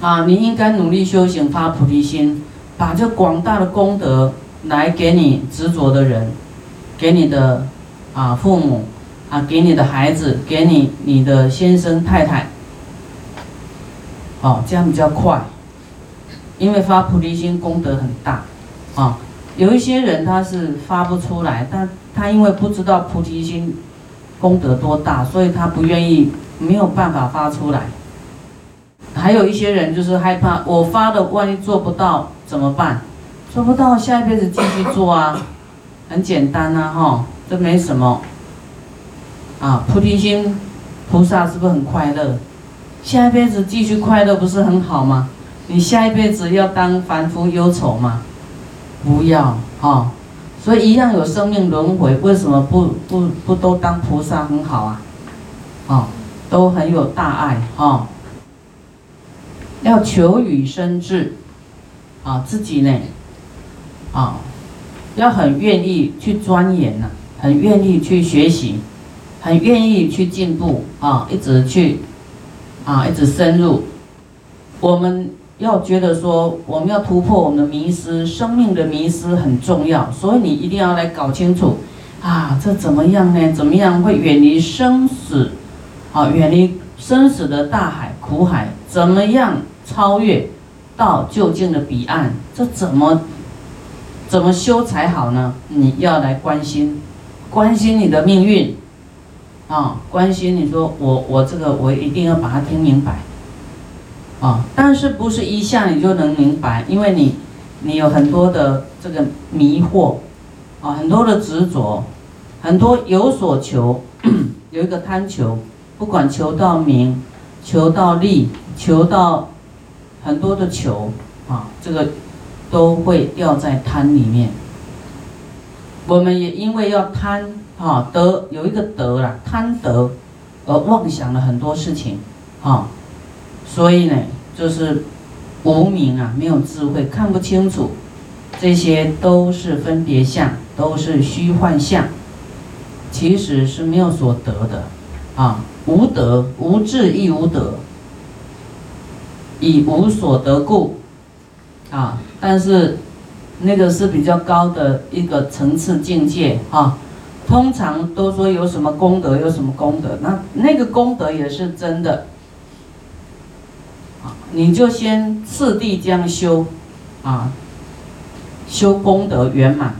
啊，你应该努力修行，发菩提心，把这广大的功德来给你执着的人，给你的啊父母啊，给你的孩子，给你你的先生太太。哦，这样比较快，因为发菩提心功德很大，啊，有一些人他是发不出来，但他因为不知道菩提心功德多大，所以他不愿意，没有办法发出来。还有一些人就是害怕，我发的万一做不到怎么办？做不到，下一辈子继续做啊，很简单呐，哈，这没什么。啊，菩提心菩萨是不是很快乐？下一辈子继续快乐不是很好吗？你下一辈子要当凡夫忧愁吗？不要啊！所以一样有生命轮回，为什么不不不都当菩萨很好啊？啊，都很有大爱啊！要求与生智啊，自己呢啊，要很愿意去钻研呐，很愿意去学习，很愿意去进步啊，一直去。啊，一直深入，我们要觉得说，我们要突破我们的迷失，生命的迷失很重要，所以你一定要来搞清楚，啊，这怎么样呢？怎么样会远离生死？啊，远离生死的大海苦海，怎么样超越到就近的彼岸？这怎么怎么修才好呢？你要来关心，关心你的命运。啊，关心你说我我这个我一定要把它听明白，啊，但是不是一下你就能明白？因为你你有很多的这个迷惑，啊，很多的执着，很多有所求，有一个贪求，不管求到名，求到利，求到很多的求，啊，这个都会掉在贪里面。我们也因为要贪。啊，得有一个得了，贪得而妄想了很多事情，啊，所以呢，就是无明啊，没有智慧，看不清楚，这些都是分别相，都是虚幻相，其实是没有所得的，啊，无德无智亦无得，以无所得故，啊，但是那个是比较高的一个层次境界，啊。通常都说有什么功德，有什么功德，那那个功德也是真的。啊，你就先次第这样修，啊，修功德圆满，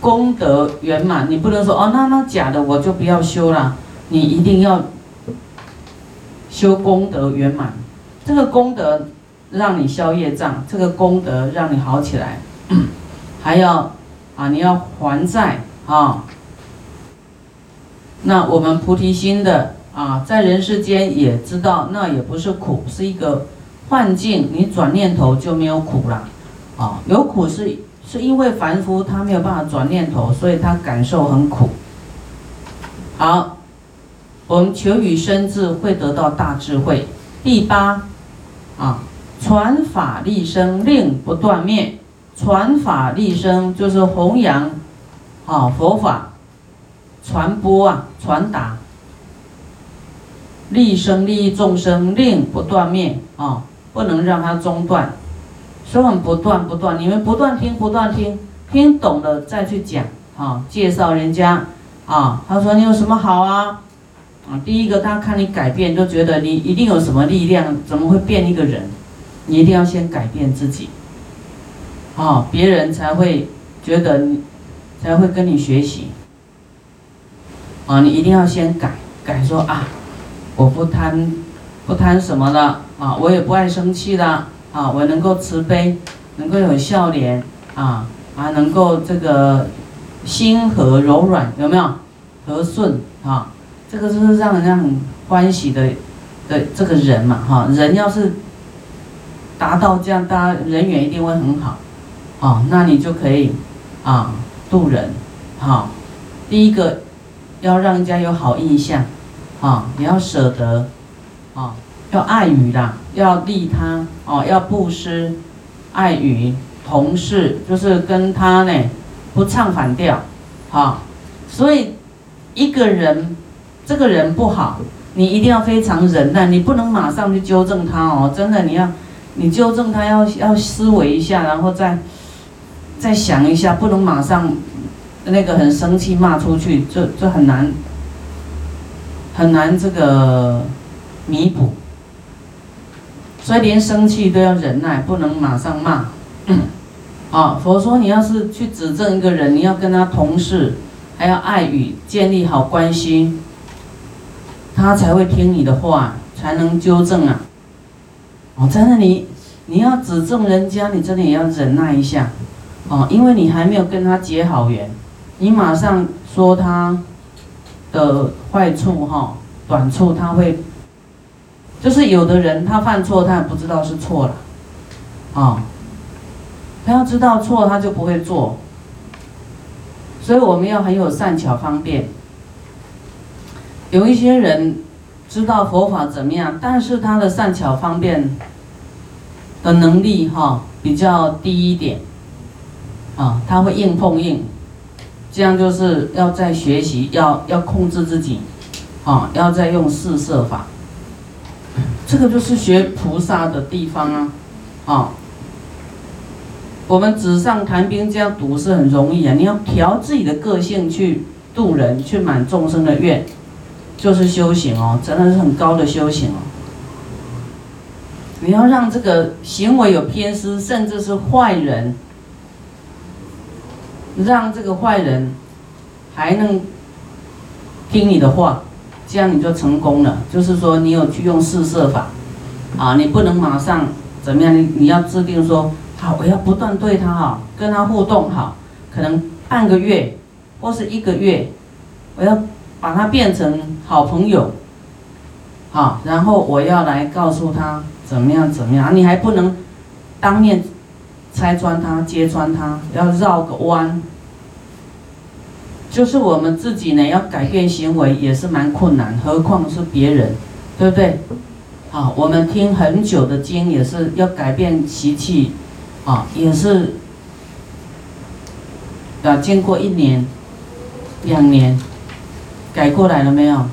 功德圆满，你不能说哦，那那假的我就不要修了，你一定要修功德圆满，这个功德让你消业障，这个功德让你好起来，还要啊，你要还债。啊，那我们菩提心的啊，在人世间也知道，那也不是苦，是一个幻境。你转念头就没有苦了，啊，有苦是是因为凡夫他没有办法转念头，所以他感受很苦。好，我们求与生智会得到大智慧。第八，啊，传法立生，令不断灭。传法立生就是弘扬。啊，佛法传播啊，传达，利生利益众生，令不断灭啊，不能让它中断，所以我们不断不断，你们不断听，不断听，听懂了再去讲啊，介绍人家啊，他说你有什么好啊？啊，第一个他看你改变，就觉得你一定有什么力量，怎么会变一个人？你一定要先改变自己，啊，别人才会觉得你。才会跟你学习，啊，你一定要先改改，说啊，我不贪，不贪什么的啊，我也不爱生气的啊，我能够慈悲，能够有笑脸啊，啊，能够这个心和柔软，有没有和顺啊？这个就是让人家很欢喜的的这个人嘛，哈，人要是达到这样，大家人缘一定会很好，啊，那你就可以啊。度人，哈，第一个要让人家有好印象，啊，你要舍得，啊，要爱语的，要利他，哦，要布施，爱语，同事就是跟他呢不唱反调，哈，所以一个人这个人不好，你一定要非常忍耐，你不能马上去纠正他哦，真的，你要你纠正他要要思维一下，然后再再想一下，不能马上那个很生气骂出去，这这很难很难这个弥补，所以连生气都要忍耐，不能马上骂。啊，佛说你要是去指正一个人，你要跟他同事，还要爱语，建立好关系。他才会听你的话，才能纠正啊！哦，真的，你你要指正人家，你真的也要忍耐一下，哦，因为你还没有跟他结好缘，你马上说他的坏处哈、短处，他会，就是有的人他犯错，他也不知道是错了，啊，他要知道错，他就不会做，所以我们要很有善巧方便。有一些人知道佛法怎么样，但是他的善巧方便的能力哈比较低一点，啊，他会硬碰硬，这样就是要在学习，要要控制自己，啊，要再用四摄法，这个就是学菩萨的地方啊，啊，我们纸上谈兵这样读是很容易啊，你要调自己的个性去度人，去满众生的愿。就是修行哦，真的是很高的修行哦。你要让这个行为有偏私，甚至是坏人，让这个坏人还能听你的话，这样你就成功了。就是说，你有去用四色法，啊，你不能马上怎么样？你你要制定说，好，我要不断对他好，跟他互动好，可能半个月或是一个月，我要。把他变成好朋友，好，然后我要来告诉他怎么样怎么样，你还不能当面拆穿他、揭穿他，要绕个弯。就是我们自己呢，要改变行为也是蛮困难，何况是别人，对不对？好，我们听很久的经也是要改变习气，啊，也是要经过一年、两年。改过来了没有？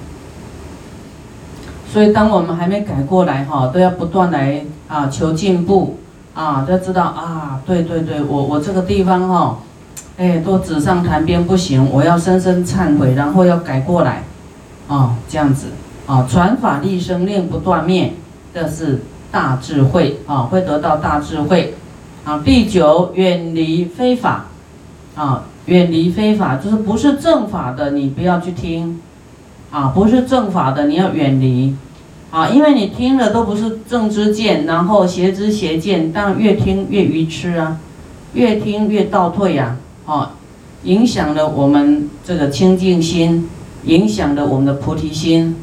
所以当我们还没改过来哈，都要不断来啊求进步啊，都要知道啊，对对对，我我这个地方哈，哎，都纸上谈兵不行，我要深深忏悔，然后要改过来，啊，这样子啊，传法立生，令不断灭，这是大智慧啊，会得到大智慧啊。第九，远离非法啊。远离非法，就是不是正法的，你不要去听，啊，不是正法的，你要远离，啊，因为你听了都不是正知见，然后邪知邪见，当然越听越愚痴啊，越听越倒退呀，啊，影响了我们这个清净心，影响了我们的菩提心，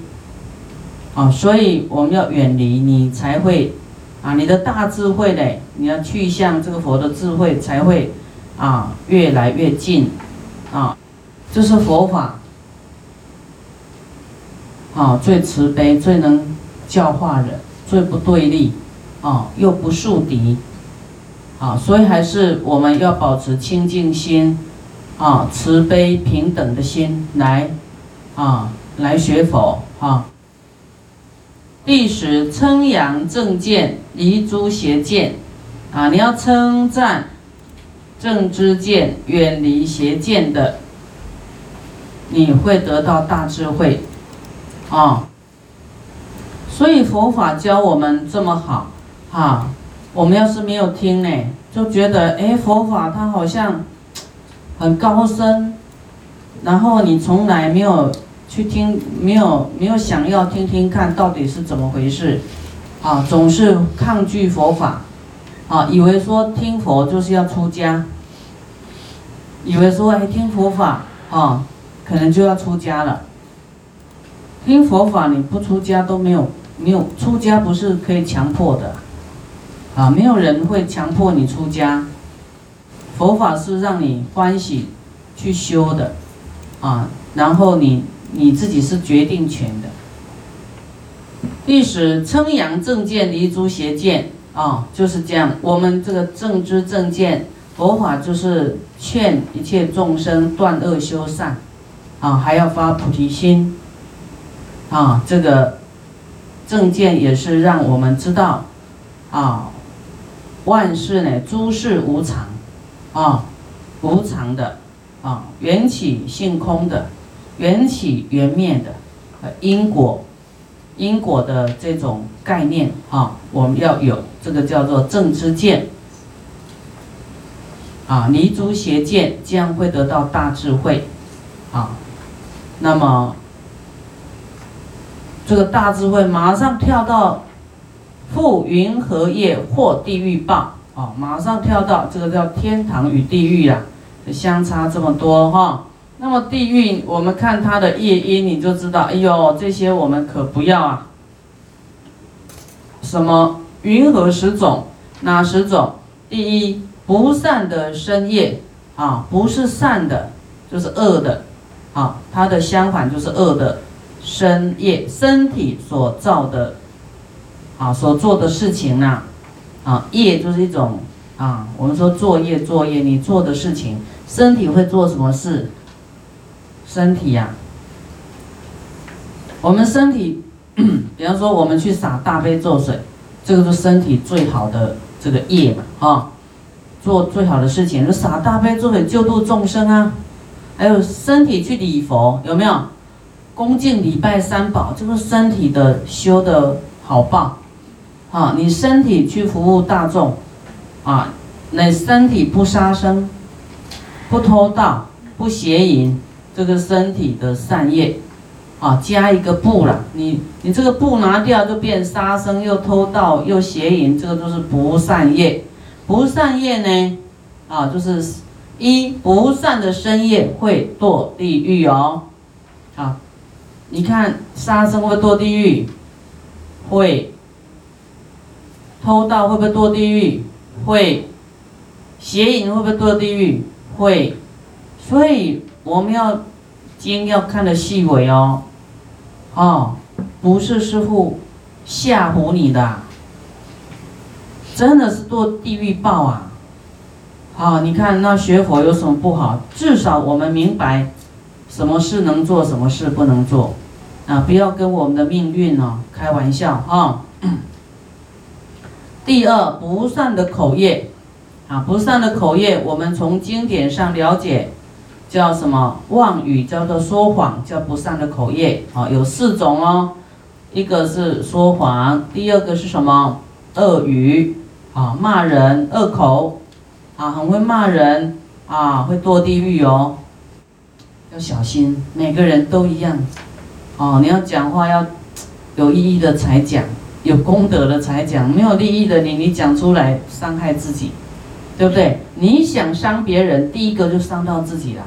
啊，所以我们要远离，你才会，啊，你的大智慧嘞，你要去向这个佛的智慧才会。啊，越来越近，啊，这是佛法，啊，最慈悲、最能教化人、最不对立，啊，又不树敌，啊，所以还是我们要保持清净心，啊，慈悲平等的心来，啊，来学佛，啊。第十，称扬正见，离诸邪见，啊，你要称赞。正知见，远离邪见的，你会得到大智慧，啊！所以佛法教我们这么好，哈！我们要是没有听呢，就觉得哎，佛法它好像很高深，然后你从来没有去听，没有没有想要听听看到底是怎么回事，啊，总是抗拒佛法。啊，以为说听佛就是要出家，以为说哎听佛法啊，可能就要出家了。听佛法你不出家都没有没有出家不是可以强迫的，啊，没有人会强迫你出家。佛法是让你欢喜去修的，啊，然后你你自己是决定权的。第十称扬正见，离诸邪见。啊，就是这样。我们这个正知正见，佛法就是劝一切众生断恶修善，啊，还要发菩提心，啊。这个正见也是让我们知道啊，万事呢，诸事无常啊，无常的啊，缘起性空的，缘起缘灭的，因果因果的这种概念啊，我们要有这个叫做正知见。啊，离足邪见，这样会得到大智慧。啊，那么这个大智慧马上跳到覆云和业或地狱报。啊，马上跳到这个叫天堂与地狱啊，相差这么多哈。那么地狱，我们看它的业因，你就知道，哎呦，这些我们可不要啊。什么云何十种？哪十种？第一。不善的身业啊，不是善的，就是恶的，啊，它的相反就是恶的身业，身体所造的，啊，所做的事情呢，啊，业就是一种啊，我们说作业作业，你做的事情，身体会做什么事？身体呀，我们身体，比方说我们去洒大悲咒水，这个是身体最好的这个业嘛，啊。做最好的事情，就洒大悲咒给救度众生啊！还有身体去礼佛，有没有？恭敬礼拜三宝，这个身体的修的好棒啊！你身体去服务大众啊，那身体不杀生，不偷盗，不邪淫，这个身体的善业啊，加一个不了，你你这个不拿掉，就变杀生又偷盗又邪淫，这个都是不善业。不善业呢，啊，就是一不善的身业会堕地狱哦，啊，你看杀生会堕地狱，会偷盗会不会堕地狱？会邪淫会不会堕地狱？会，所以我们要经要看的细微哦，哦，不是师傅吓唬你的。真的是堕地狱报啊！好，你看那学佛有什么不好？至少我们明白什么事能做，什么事不能做啊！不要跟我们的命运哦开玩笑啊！第二，不善的口业啊，不善的口业，我们从经典上了解，叫什么？妄语，叫做说谎，叫不善的口业。啊，有四种哦，一个是说谎，第二个是什么？恶语。啊，骂人恶口，啊，很会骂人，啊，会堕地狱哦，要小心，每个人都一样，哦，你要讲话要有意义的才讲，有功德的才讲，没有利益的你你讲出来伤害自己，对不对？你想伤别人，第一个就伤到自己了。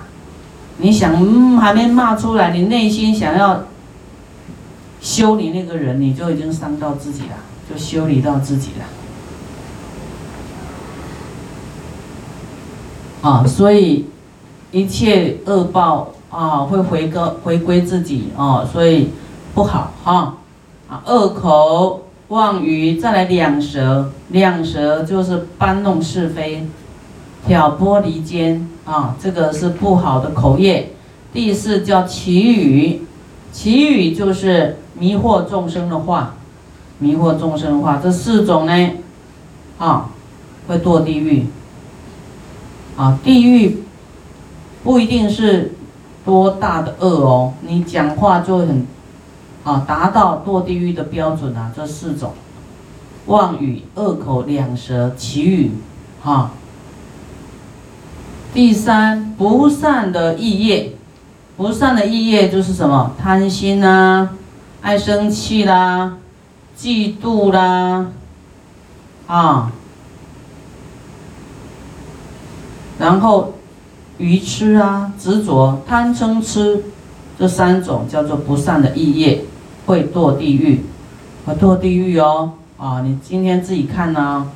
你想还没骂出来，你内心想要修理那个人，你就已经伤到自己了，就修理到自己了。啊，所以一切恶报啊，会回个回归自己啊，所以不好哈。啊，恶口妄语，再来两舌，两舌就是搬弄是非，挑拨离间啊，这个是不好的口业。第四叫绮语，绮语就是迷惑众生的话，迷惑众生的话，这四种呢，啊，会堕地狱。啊，地狱不一定是多大的恶哦，你讲话就很啊，达到堕地狱的标准啊。这四种：妄语、恶口、两舌、绮语，哈。第三，不善的意业，不善的意业就是什么？贪心啦，爱生气啦，嫉妒啦，啊。然后，愚痴啊，执着、贪嗔痴，这三种叫做不善的意业，会堕地狱，会堕地狱哦。啊，你今天自己看呢。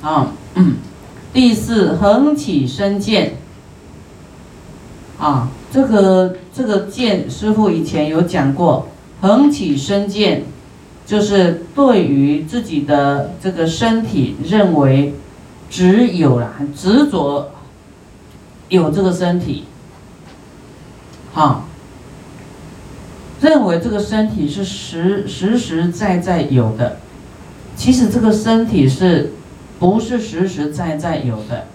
啊，第四，横起身见。啊，这个这个见，师傅以前有讲过，横起身见，就是对于自己的这个身体认为。只有了执着，有这个身体，好，认为这个身体是实实实在在有的，其实这个身体是不是实实在在有的？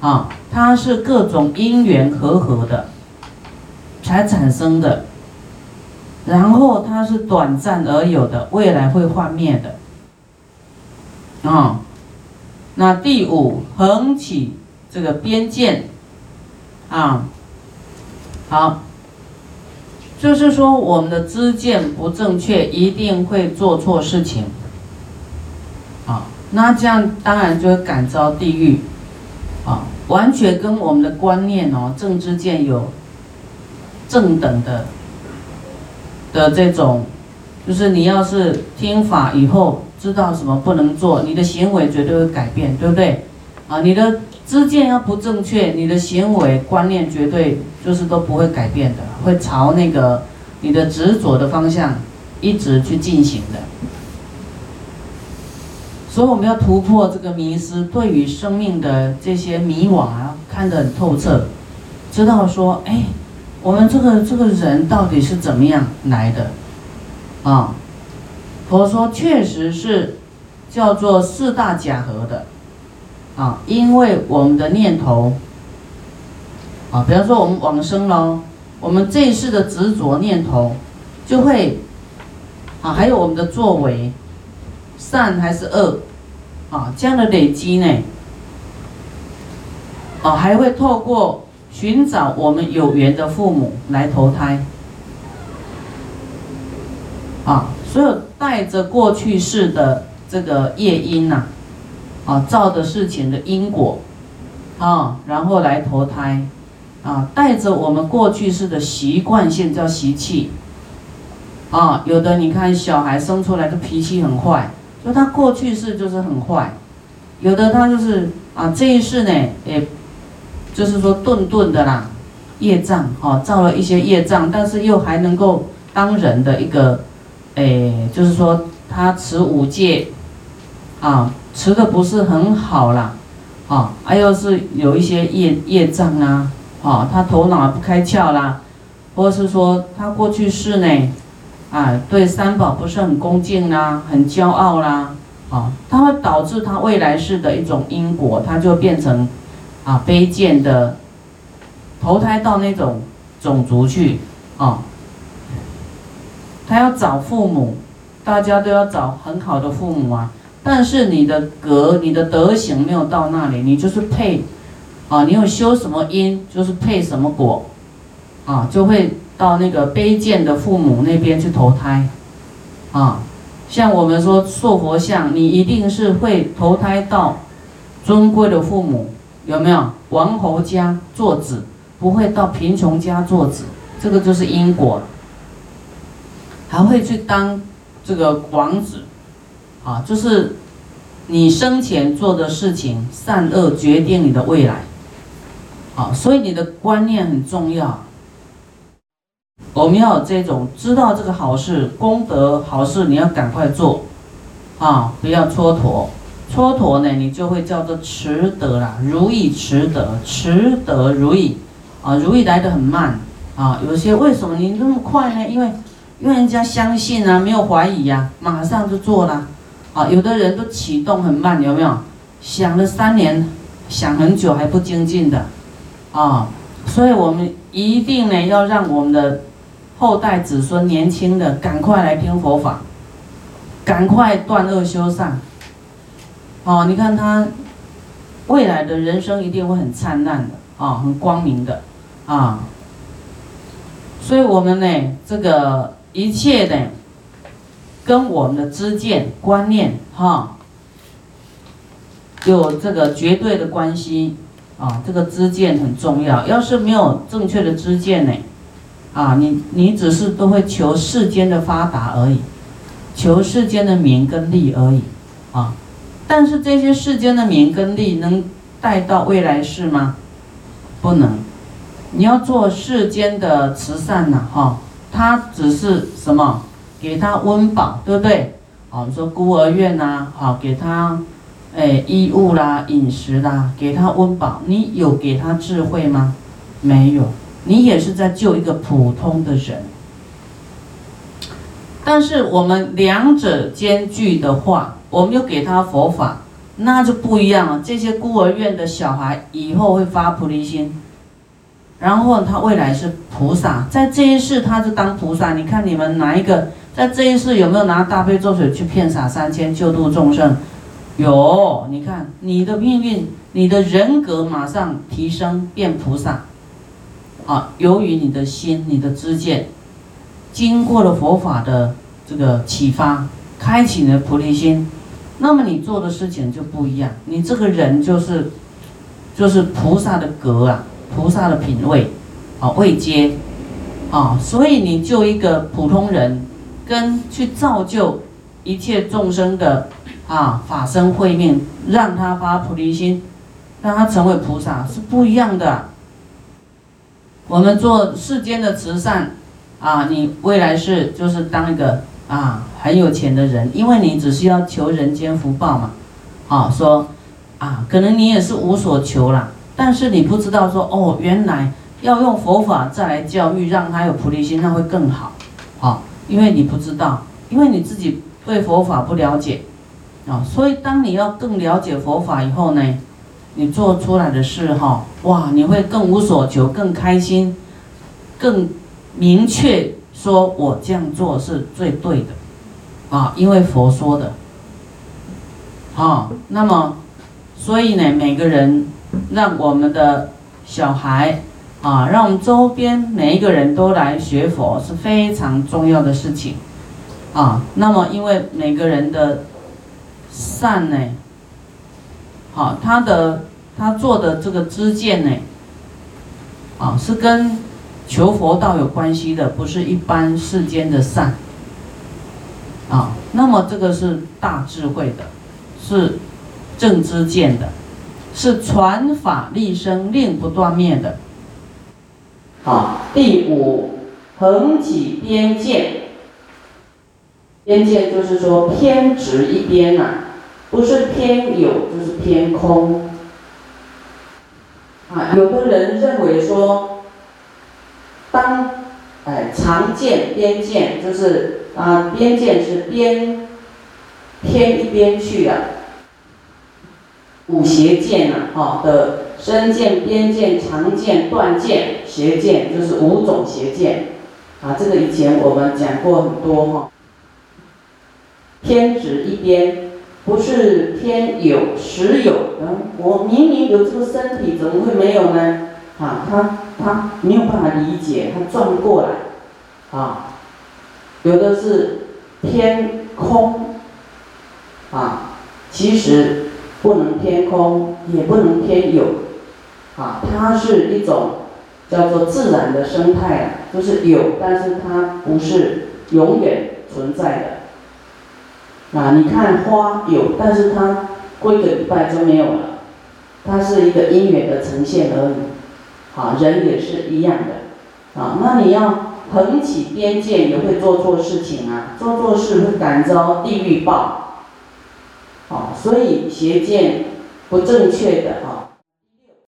啊，它是各种因缘和合的才产生的，然后它是短暂而有的，未来会幻灭的。啊，那第五横起这个边界，啊，好，就是说我们的知见不正确，一定会做错事情。啊，那这样当然就会感召地狱。啊。完全跟我们的观念哦，正知见有正等的的这种，就是你要是听法以后知道什么不能做，你的行为绝对会改变，对不对？啊，你的知见要不正确，你的行为观念绝对就是都不会改变的，会朝那个你的执着的方向一直去进行的。所以我们要突破这个迷失，对于生命的这些迷惘啊，看得很透彻，知道说，哎，我们这个这个人到底是怎么样来的？啊，佛说确实是叫做四大假合的，啊，因为我们的念头，啊，比方说我们往生喽，我们这一世的执着念头，就会，啊，还有我们的作为。善还是恶，啊，这样的累积呢，啊，还会透过寻找我们有缘的父母来投胎，啊，所有带着过去式的这个业因呐，啊造的事情的因果，啊，然后来投胎，啊，带着我们过去式的习惯性叫习气，啊，有的你看小孩生出来的脾气很坏。就他过去世就是很坏，有的他就是啊这一世呢，也就是说顿顿的啦，业障啊造了一些业障，但是又还能够当人的一个，诶，就是说他持五戒，啊持的不是很好啦，啊，还有是有一些业业障啊，啊他头脑不开窍啦，或者是说他过去世呢。啊，对三宝不是很恭敬啦，很骄傲啦，啊，它会导致他未来世的一种因果，他就变成啊卑贱的，投胎到那种种族去啊。他要找父母，大家都要找很好的父母啊，但是你的格、你的德行没有到那里，你就是配啊，你有修什么因，就是配什么果，啊，就会。到那个卑贱的父母那边去投胎，啊，像我们说塑佛像，你一定是会投胎到尊贵的父母，有没有？王侯家做子，不会到贫穷家做子，这个就是因果。还会去当这个王子，啊，就是你生前做的事情，善恶决定你的未来，啊，所以你的观念很重要。我们要这种知道这个好事功德好事，你要赶快做，啊，不要蹉跎，蹉跎呢，你就会叫做迟得啦，如意迟得，迟得如意，啊，如意来得很慢，啊，有些为什么你那么快呢？因为因为人家相信啊，没有怀疑呀，马上就做了，啊，有的人都启动很慢，有没有？想了三年，想很久还不精进的，啊，所以我们一定呢要让我们的。后代子孙年轻的，赶快来听佛法，赶快断恶修善。哦，你看他未来的人生一定会很灿烂的，啊，很光明的，啊。所以，我们呢，这个一切呢，跟我们的知见观念，哈，有这个绝对的关系，啊，这个知见很重要。要是没有正确的知见呢？啊，你你只是都会求世间的发达而已，求世间的名跟利而已，啊，但是这些世间的名跟利能带到未来世吗？不能，你要做世间的慈善呐，哈，它只是什么？给他温饱，对不对？啊，说孤儿院呐，好，给他，哎，衣物啦，饮食啦，给他温饱，你有给他智慧吗？没有。你也是在救一个普通的人，但是我们两者兼具的话，我们又给他佛法，那就不一样了。这些孤儿院的小孩以后会发菩提心，然后他未来是菩萨，在这一世他就当菩萨。你看你们哪一个在这一世有没有拿大悲咒水去骗洒三千救度众生？有，你看你的命运，你的人格马上提升变菩萨。啊，由于你的心、你的知见，经过了佛法的这个启发，开启了菩提心，那么你做的事情就不一样。你这个人就是，就是菩萨的格啊，菩萨的品位，啊位阶，啊，所以你就一个普通人，跟去造就一切众生的啊法身慧命，让他发菩提心，让他成为菩萨是不一样的。我们做世间的慈善，啊，你未来是就是当一个啊很有钱的人，因为你只是要求人间福报嘛，啊，说啊，可能你也是无所求啦，但是你不知道说哦，原来要用佛法再来教育，让他有菩提心，那会更好，啊，因为你不知道，因为你自己对佛法不了解，啊，所以当你要更了解佛法以后呢？你做出来的事哈，哇，你会更无所求，更开心，更明确说，我这样做是最对的，啊，因为佛说的，啊，那么，所以呢，每个人让我们的小孩啊，让我们周边每一个人都来学佛是非常重要的事情，啊，那么因为每个人的善呢。好，他的他做的这个知见呢，啊，是跟求佛道有关系的，不是一般世间的善。啊，那么这个是大智慧的，是正知见的，是传法立生，令不断灭的。好，第五，横起边界，边界就是说偏执一边呐。不是偏有，就是偏空。啊，有的人认为说，当，哎，常见边见，就是啊，边见是边偏一边去啊。五邪见啊，哈的身见、边见、常见、断见、邪见，就是五种邪见。啊，这个以前我们讲过很多哈。偏执一边。不是天有实有，嗯，我明明有这个身体，怎么会没有呢？啊，他他没有办法理解，他转不过来，啊，有的是偏空，啊，其实不能偏空，也不能偏有，啊，它是一种叫做自然的生态，就是有，但是它不是永远存在的。啊，你看花有，但是它过一个礼拜就没有了，它是一个因缘的呈现而已。啊，人也是一样的。啊，那你要横起边界，也会做错事情啊，做错事会感召地狱报。啊，所以邪见不正确的啊。